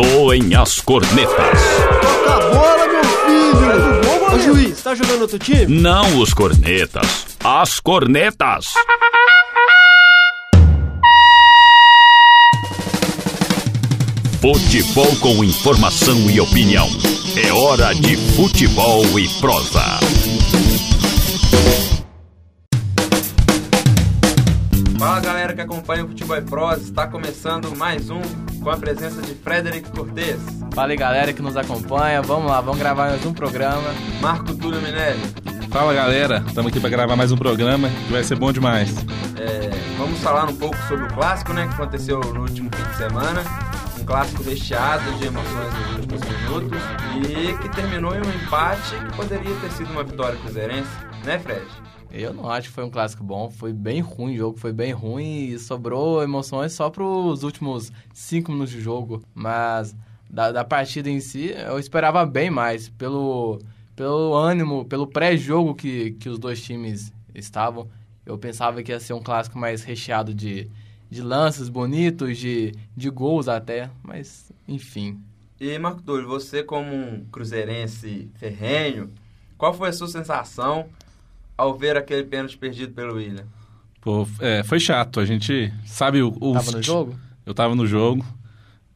Soem as cornetas. Toca a bola, meu filho! Ô juiz, tá jogando outro time? Não os cornetas, as cornetas. Futebol com informação e opinião. É hora de futebol e prosa. Fala galera que acompanha o Futebol e Prosa, está começando mais um com a presença de Frederic Cortes, Fala aí galera que nos acompanha, vamos lá, vamos gravar mais um programa. Marco Túlio Minelli. Fala galera, estamos aqui para gravar mais um programa que vai ser bom demais. É, vamos falar um pouco sobre o clássico, né, que aconteceu no último fim de semana. Um clássico recheado de emoções nos últimos minutos e que terminou em um empate que poderia ter sido uma vitória cruzeirense, né, Fred? Eu não acho que foi um clássico bom, foi bem ruim o jogo, foi bem ruim e sobrou emoções só para os últimos cinco minutos de jogo. Mas da, da partida em si, eu esperava bem mais pelo, pelo ânimo, pelo pré-jogo que, que os dois times estavam. Eu pensava que ia ser um clássico mais recheado de, de lances bonitos, de, de gols até, mas enfim. E Marco Túlio, você como um cruzeirense ferrenho, qual foi a sua sensação ao ver aquele pênalti perdido pelo William? Pô, é, foi chato, a gente sabe o... o- Tava no jogo? Eu tava no jogo.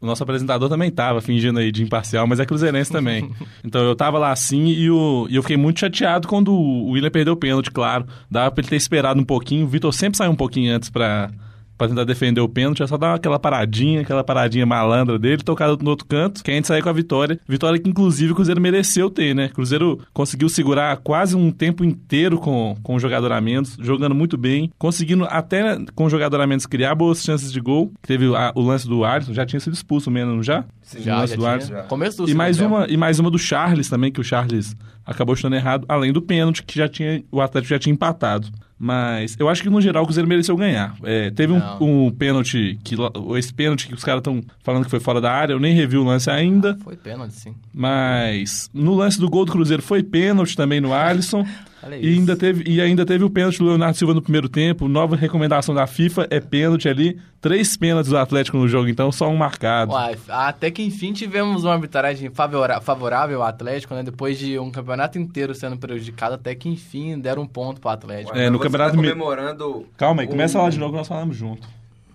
O nosso apresentador também tava, fingindo aí de imparcial, mas é cruzeirense também. então eu tava lá assim e, o, e eu fiquei muito chateado quando o William perdeu o pênalti, claro. Dava pra ele ter esperado um pouquinho. O Vitor sempre saiu um pouquinho antes pra, pra tentar defender o pênalti. É só dar aquela paradinha, aquela paradinha malandra dele, tocada no outro canto, que a gente sair com a vitória. Vitória que, inclusive, o Cruzeiro mereceu ter, né? O Cruzeiro conseguiu segurar quase um tempo inteiro com, com o jogador a menos, jogando muito bem, conseguindo até com o jogador a menos criar boas chances de gol. Teve a- o lance do Alisson, já tinha sido expulso mesmo, já? Sim, Já, já do tinha. Começo do E mais, segundo uma, e mais uma do Charles também, que o Charles acabou chutando errado, além do pênalti, que já tinha, o Atlético já tinha empatado. Mas eu acho que no geral o Cruzeiro mereceu ganhar. É, teve um, um pênalti, que, esse pênalti que os caras estão falando que foi fora da área, eu nem revi o lance ainda, Foi pênalti, sim. mas no lance do gol do Cruzeiro foi pênalti também no Alisson. E ainda, teve, e ainda teve o pênalti do Leonardo Silva no primeiro tempo. Nova recomendação da FIFA é pênalti ali. Três pênaltis do Atlético no jogo, então só um marcado. Uai, até que enfim tivemos uma arbitragem favora- favorável ao Atlético, né? Depois de um campeonato inteiro sendo prejudicado, até que enfim deram um ponto pro Atlético. É, no Você Campeonato tá comemorando Calma aí, um- começa a falar de novo que nós falamos junto.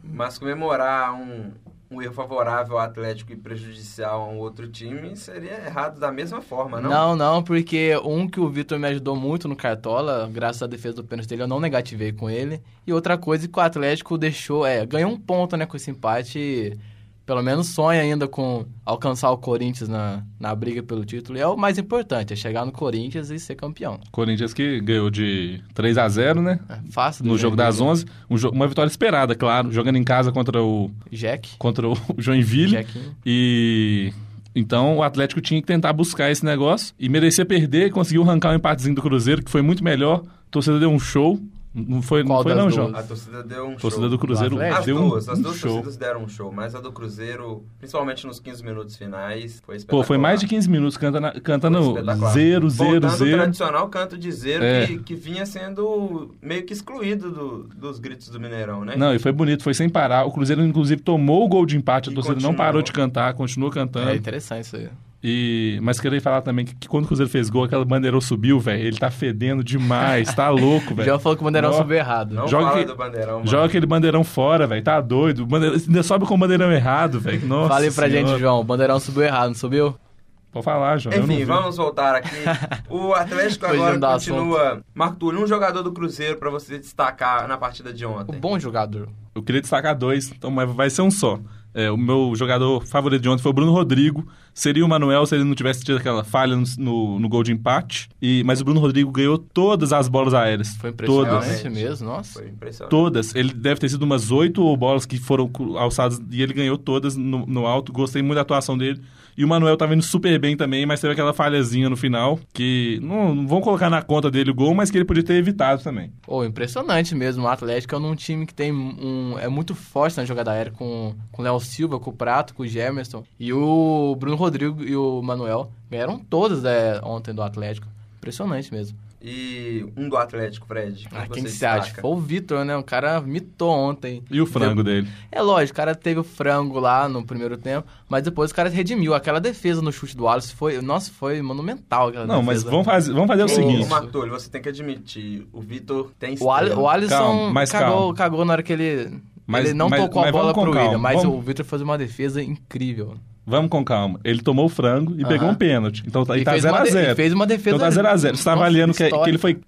Mas comemorar um, um erro favorável ao Atlético e prejudicial a um outro time seria errado da mesma forma, não? Não, não, porque um que o Vitor me ajudou muito no Cartola, graças à defesa do pênalti dele, eu não negativei com ele. E outra coisa que o Atlético deixou, é, ganhou um ponto, né, com esse empate. e Pelo menos sonha ainda com alcançar o Corinthians na, na briga pelo título. E é o mais importante, é chegar no Corinthians e ser campeão. Corinthians que ganhou de 3 a 0 né? É fácil. No jogo das Joinville. 11. Um jo- uma vitória esperada, claro. Jogando em casa contra o, Jack. contra o Joinville. Jackinho. E... Então o Atlético tinha que tentar buscar esse negócio. E merecia perder. Conseguiu arrancar um empatezinho do Cruzeiro, que foi muito melhor. A torcida deu um show. Não foi, não foi não? João. A torcida deu um A torcida show. do Cruzeiro Do? As deu um, duas, as um duas show. torcidas deram um show, mas a do Cruzeiro, principalmente nos 15 minutos finais, foi Pô, espetacular. foi mais de 15 minutos cantando, cantando zero, zero, Voltando zero. tradicional canto de zero É. que, que vinha sendo meio que excluído do- dos gritos do Mineirão, né? Não, e foi bonito, foi sem parar. O Cruzeiro, inclusive, tomou o gol de empate. A E torcida não continuou. parou de cantar, continuou cantando. É interessante isso aí. E, mas queria falar também que, que quando o Cruzeiro fez gol, aquela bandeirão subiu, velho. Ele tá fedendo demais, tá louco, O velho. João falou que o Bandeirão subiu errado. Não Joga fala que- do Bandeirão, mano. Joga aquele bandeirão fora, velho. Tá doido. O bandeirão- ainda sobe com o bandeirão errado, velho. Nossa. Fala aí pra Senhora. gente, João. O Bandeirão subiu errado, não subiu? Pode falar, João. Enfim, vamos voltar aqui. O Atlético agora continua. Marco Túlio, um jogador do Cruzeiro pra você destacar na partida de O ontem. bom jogador. Eu queria destacar dois, então mas vai ser um só. É, o meu jogador favorito de ontem foi o Bruno Rodrigo. Seria o Manuel se ele não tivesse tido aquela falha no, no, no gol de empate. E, mas o Bruno Rodrigo ganhou todas as bolas aéreas. Foi Todas. impressionante Realmente. mesmo, nossa. Foi impressionante. Todas. Ele deve ter sido umas oito bolas que foram alçadas e ele ganhou todas no, no alto. Gostei muito da atuação dele. E o Manuel tava indo super bem também, mas teve aquela falhazinha no final que não, não vão colocar na conta dele o gol, mas que ele podia ter evitado também. Pô, impressionante mesmo. O Atlético é num time que tem um. É muito forte na jogada aérea com com o Léo Silva, com o Prato, com o Gemerson. E o Bruno Rodrigo e o Manuel ganharam todas é, ontem do Atlético. Impressionante mesmo. E um do Atlético, Fred. Ah, que quem você que você acha? Foi o Vitor, né? O cara mitou ontem. E o frango dele? É lógico, o cara teve o frango lá no primeiro tempo, mas depois o cara redimiu. Aquela defesa no chute do Alisson foi. Nossa, foi monumental aquela Não, mas defesa. vamos fazer, vamos fazer o Ô, seguinte. Martolio, você tem que admitir, o Vitor tem O, estrela. o Alisson Calma, mas cagou, calma. cagou na hora que ele. Mas- ele não mas- tocou a mas bola vamos com pro calma, William, mas vamos- o Vitor fez uma defesa incrível. Vamos com calma. Ele tomou o frango e Aham. pegou um pênalti. Então tá, E ele tá fez uma de- 0x0. fez uma defesa- Então tá 0x0. Você tá avaliando que, que histórica. ele foi.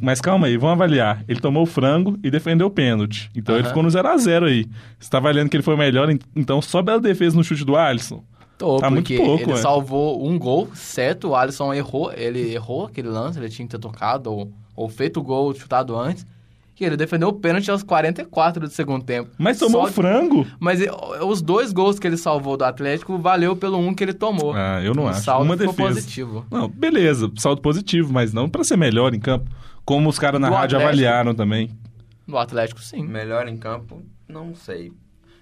Mas calma aí, vamos avaliar. Ele tomou o frango e defendeu o pênalti. Então ele ficou no 0x0 aí. Você tá avaliando que ele foi o melhor, en- então só bela defesa no chute do Alisson. Tô, Tá muito pouco, ele ué. salvou um gol, certo? O Alisson errou, ele errou aquele lance, ele tinha que ter tocado ou, ou feito o gol, chutado antes. E ele defendeu o pênalti aos 44 do segundo tempo. Mas tomou Só o frango? Mas os dois gols que ele salvou do Atlético valeu pelo um que ele tomou. Ah, eu não o acho. saldo Uma ficou defesa. positivo. Não, beleza, saldo positivo, mas não pra ser melhor em campo. Como os caras na Do rádio Atlético. avaliaram também. No Atlético, sim. Melhor em campo, não sei.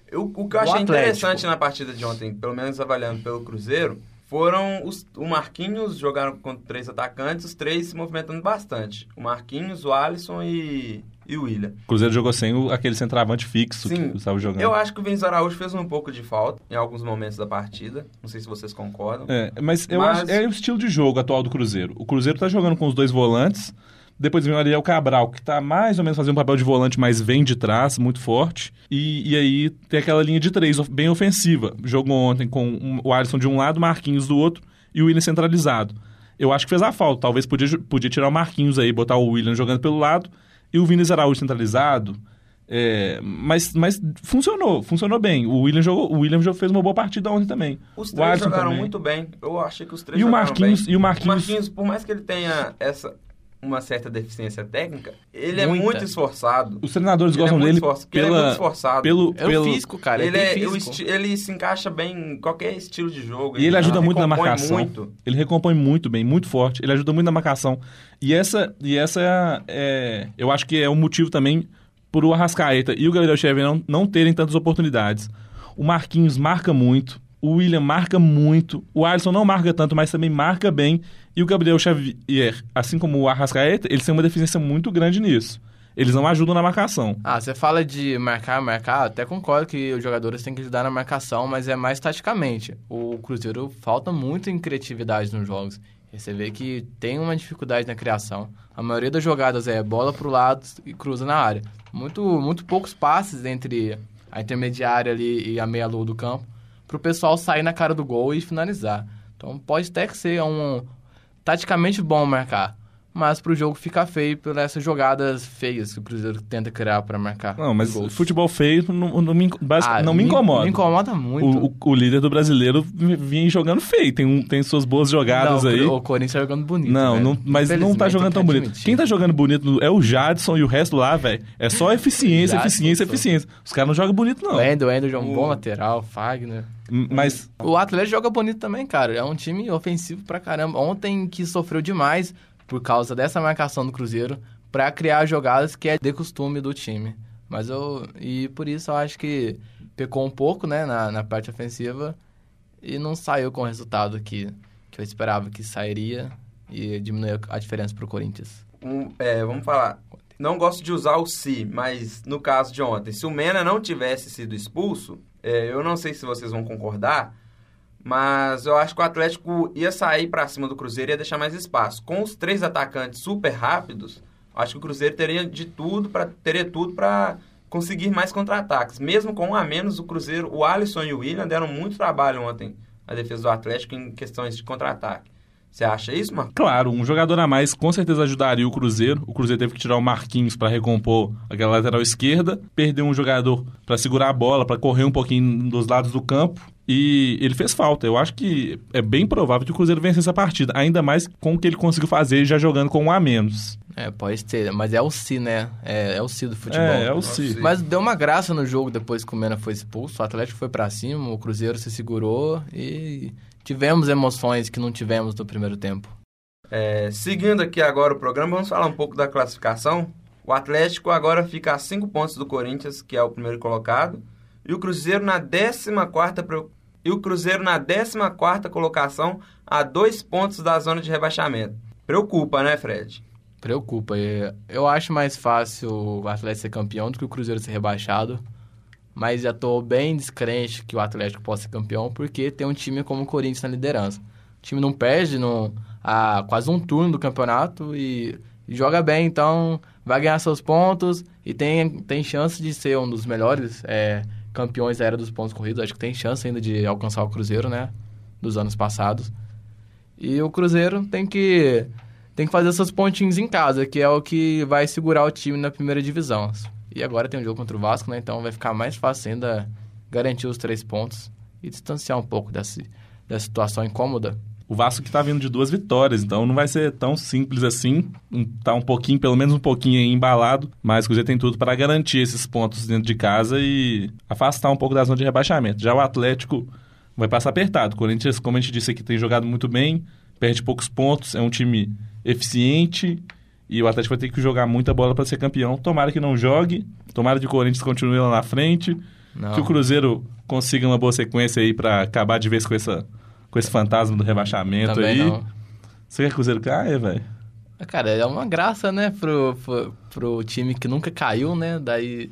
Eu, o que eu achei interessante na partida de ontem, pelo menos avaliando pelo Cruzeiro, foram os, o Marquinhos jogaram com três atacantes, os três se movimentando bastante. O Marquinhos, o Alisson e, e o William. O Cruzeiro jogou sem o- aquele centroavante fixo Sim, que estava jogando. Eu acho que o Vinícius Araújo fez um pouco de falta em alguns momentos da partida. Não sei se vocês concordam. É, mas eu Mas- acho é o estilo de jogo atual do Cruzeiro. O Cruzeiro tá jogando com os dois volantes. Depois vem o Ariel Cabral, que tá mais ou menos fazendo um papel de volante, mas vem de trás, muito forte. E, e aí tem aquela linha de três, bem ofensiva. Jogou ontem com um- o Alisson de um lado, Marquinhos do outro e o William centralizado. Eu acho que fez a falta. Talvez podia, podia tirar o Marquinhos aí, botar o William jogando pelo lado e o Vinícius Araújo centralizado. É, mas, mas funcionou, funcionou bem. O William, jogou, o William já fez uma boa partida ontem também. Os O três jogaram também. muito bem. Eu achei que os três E o jogaram Marquinhos- bem. e o Marquinhos- por mais que ele tenha essa uma certa deficiência técnica, ele é Muita. muito esforçado. Os treinadores Ele é gostam muito dele esforçado, porque ele é pela, muito esforçado. pelo, É o pelo- físico, cara. ele, Ele, é, o físico. esti- ele se encaixa bem em qualquer estilo de jogo. E ele ajuda muito na recompõe marcação. Muito. Ele recompõe muito bem, muito forte. Ele ajuda muito na marcação. E essa, e essa é, é- eu acho que é um motivo também por o Arrascaeta e o Gabriel Xavier não, não terem tantas oportunidades. O Marquinhos marca muito. O William marca muito. O Alisson não marca tanto, mas também marca bem. E o Gabriel Xavier, assim como o Arrascaeta, eles têm uma deficiência muito grande nisso. Eles não ajudam na marcação. Ah, você fala de marcar, marcar, até concordo que os jogadores têm que ajudar na marcação, mas é mais taticamente. O Cruzeiro falta muito em criatividade nos jogos. E você vê que tem uma dificuldade na criação. A maioria das jogadas é bola pro lado e cruza na área. Muito, muito poucos passes entre a intermediária ali e a meia-lua do campo pro pessoal sair na cara do gol e finalizar. Então pode até que ser um taticamente bom marcar, mas pro jogo ficar feio por essas jogadas feias que o Cruzeiro tenta criar para marcar. Não, mas gols. futebol feio não, não me, Ah, não me incomoda. Me incomoda muito. O, o- o líder do brasileiro vinha jogando feio. Tem, um, tem suas boas jogadas não, aí. O Corinthians tá jogando bonito. Não, não, mas não tá jogando tão que bonito. Quem tá jogando bonito é o Jadson e o resto lá, velho. É só eficiência, eficiência, eficiência. Os caras não jogam bonito, não. O Endo, o Endo é um O- bom lateral, Fagner. Mas, O Atlético joga bonito também, cara. É um time ofensivo pra caramba. Ontem que sofreu demais por causa dessa marcação do Cruzeiro pra criar jogadas que é de costume do time. Mas eu. E por isso eu acho que pecou um pouco, né, na, na parte ofensiva e não saiu com o resultado que, que eu esperava que sairia e diminuiu a diferença pro Corinthians. Um, é, vamos falar. Não gosto de usar o se, mas no caso de ontem, se o Mena não tivesse sido expulso, é, eu não sei se vocês vão concordar, mas eu acho que o Atlético ia sair pra cima do Cruzeiro e ia deixar mais espaço. Com os três atacantes super rápidos, acho que o Cruzeiro teria de tudo para teria tudo para conseguir mais contra-ataques. Mesmo com um a menos, o Cruzeiro, o Alisson e o William deram muito trabalho ontem na defesa do Atlético em questões de contra-ataque. Você acha isso, Marcos? claro, um jogador a mais com certeza ajudaria o Cruzeiro. O Cruzeiro teve que tirar o Marquinhos pra recompor aquela lateral esquerda. Perdeu um jogador pra segurar a bola, pra correr um pouquinho dos lados do campo. E ele fez falta. Eu acho que é bem provável que o Cruzeiro vencesse essa partida. Ainda mais com o que ele conseguiu fazer já jogando com um a menos. É, pode ser, mas é o si, né? É, é o si do futebol. É, é o Si. sim. Mas deu uma graça no jogo depois que o Mena foi expulso. O Atlético foi pra cima, o Cruzeiro se segurou e tivemos emoções que não tivemos no primeiro tempo. É, seguindo aqui agora o programa, vamos falar um pouco da classificação. O Atlético agora fica a 5 pontos do Corinthians, que é o primeiro colocado, e o Cruzeiro na 14ª pro- e o Cruzeiro na 14ª colocação a dois pontos da zona de rebaixamento. Preocupa, né, Fred? Preocupa. Eu acho mais fácil o Atlético ser campeão do que o Cruzeiro ser rebaixado. Mas já tô bem descrente que o Atlético possa ser campeão, porque tem um time como o Corinthians na liderança. O time não perde no, há quase um turno do campeonato e, e joga bem, então vai ganhar seus pontos e tem, tem chance de ser um dos melhores é, campeões da era dos pontos corridos. Acho que tem chance ainda de alcançar o Cruzeiro, né? Dos anos passados. E o Cruzeiro tem que tem que fazer seus pontinhos em casa, que é o que vai segurar o time na primeira divisão. E agora tem um jogo contra o Vasco, né? Então vai ficar mais fácil ainda garantir os três pontos e distanciar um pouco desse, dessa situação incômoda. O Vasco que tá vindo de duas vitórias, então não vai ser tão simples assim. Um- Tá um pouquinho, pelo menos um pouquinho aí embalado, mas o Cruzeiro tem tudo para garantir esses pontos dentro de casa e afastar um pouco da zona de rebaixamento. Já o Atlético vai passar apertado. O Corinthians, como a gente disse aqui, tem jogado muito bem, perde poucos pontos, é um time eficiente e o Atlético vai ter que jogar muita bola para ser campeão. Tomara que não jogue, tomara que o Corinthians continue lá na frente, Não. que o Cruzeiro consiga uma boa sequência aí para acabar de vez com essa com esse fantasma do rebaixamento Também aí. não. Você quer que o Cruzeiro caia, velho? Cara, é uma graça, né, pro, pro, pro time que nunca caiu, né? Daí,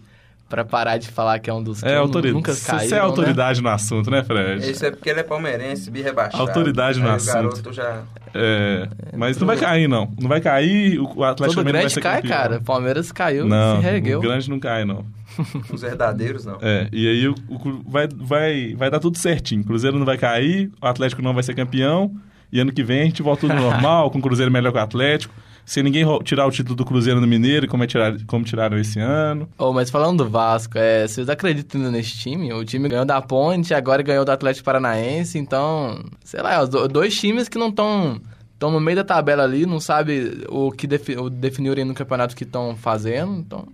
pra parar de falar que é um dos que É, autoridade. nunca Você caíram, é autoridade no assunto, né, Fred? Isso é porque ele é palmeirense, bi rebaixado. Autoridade no assunto. O garoto já... É, mas não vai cair, não. Não vai cair, o Né? Atlético Todo grande ser cai, campeão. cara. Palmeiras caiu, Não, se reergueu. o grande não cai, não. Os verdadeiros, não. É, e aí o, o vai, vai, vai dar tudo certinho. O Cruzeiro não vai cair, o Atlético não vai ser campeão, e ano que vem a gente volta tudo normal, com o Cruzeiro melhor que o Atlético. Se ninguém tirar o título do Cruzeiro no Mineiro, como, é tirar, como tiraram esse ano. Oh, mas falando do Vasco, é, vocês acreditam ainda nesse time? O time ganhou da Ponte, agora ganhou do Atlético Paranaense, então, sei lá, do- dois times que não estão no meio da tabela ali, não sabe o que defi, o definirem no campeonato que estão fazendo, então,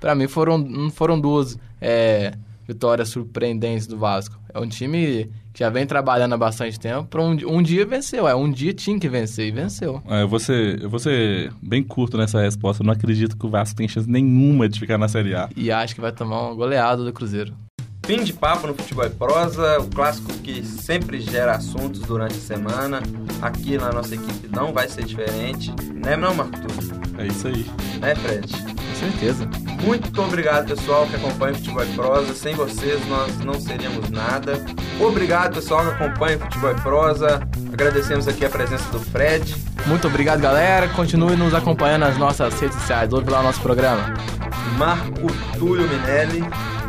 pra mim foram foram duas é, vitórias surpreendentes do Vasco. É um time que já vem trabalhando há bastante tempo, um, um dia venceu, é, um dia tinha que vencer e venceu. É, eu, vou ser, eu vou ser bem curto nessa resposta. Eu não acredito que o Vasco tem chance nenhuma de ficar na Série A. E acho que vai tomar uma goleada do Cruzeiro. Fim de papo no Futebol e Prosa, o clássico que sempre gera assuntos durante a semana. Aqui na nossa equipe não vai ser diferente. Né não, Marco? É isso aí. Né, Fred? Certeza. Muito obrigado, pessoal, que acompanha o Futebol e Prosa. Sem vocês, nós não seríamos nada. Obrigado, pessoal, que acompanha o Futebol e Prosa. Agradecemos aqui a presença do Fred. Muito obrigado, galera. Continue nos acompanhando nas nossas redes sociais. Ouve lá o nosso programa. Marco Túlio Minelli.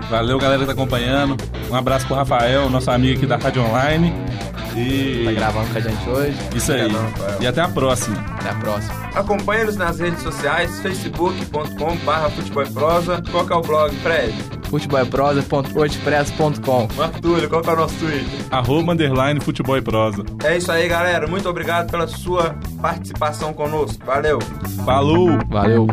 Valeu, galera que tá acompanhando. Um abraço pro Rafael, nosso amigo aqui da Rádio Online. E Tá gravando com a gente hoje. isso aí. E até a próxima. Até a próxima. Acompanhe-nos nas redes sociais, facebook.com.br Futebol e Prosa. Qual que é o blog, Fred? futebolprosa.wordpress.com Túlio, qual que é o nosso Twitter? Arroba, underline, futebol e prosa. É isso aí, galera. Muito obrigado pela sua participação conosco. Valeu! Falou! Valeu.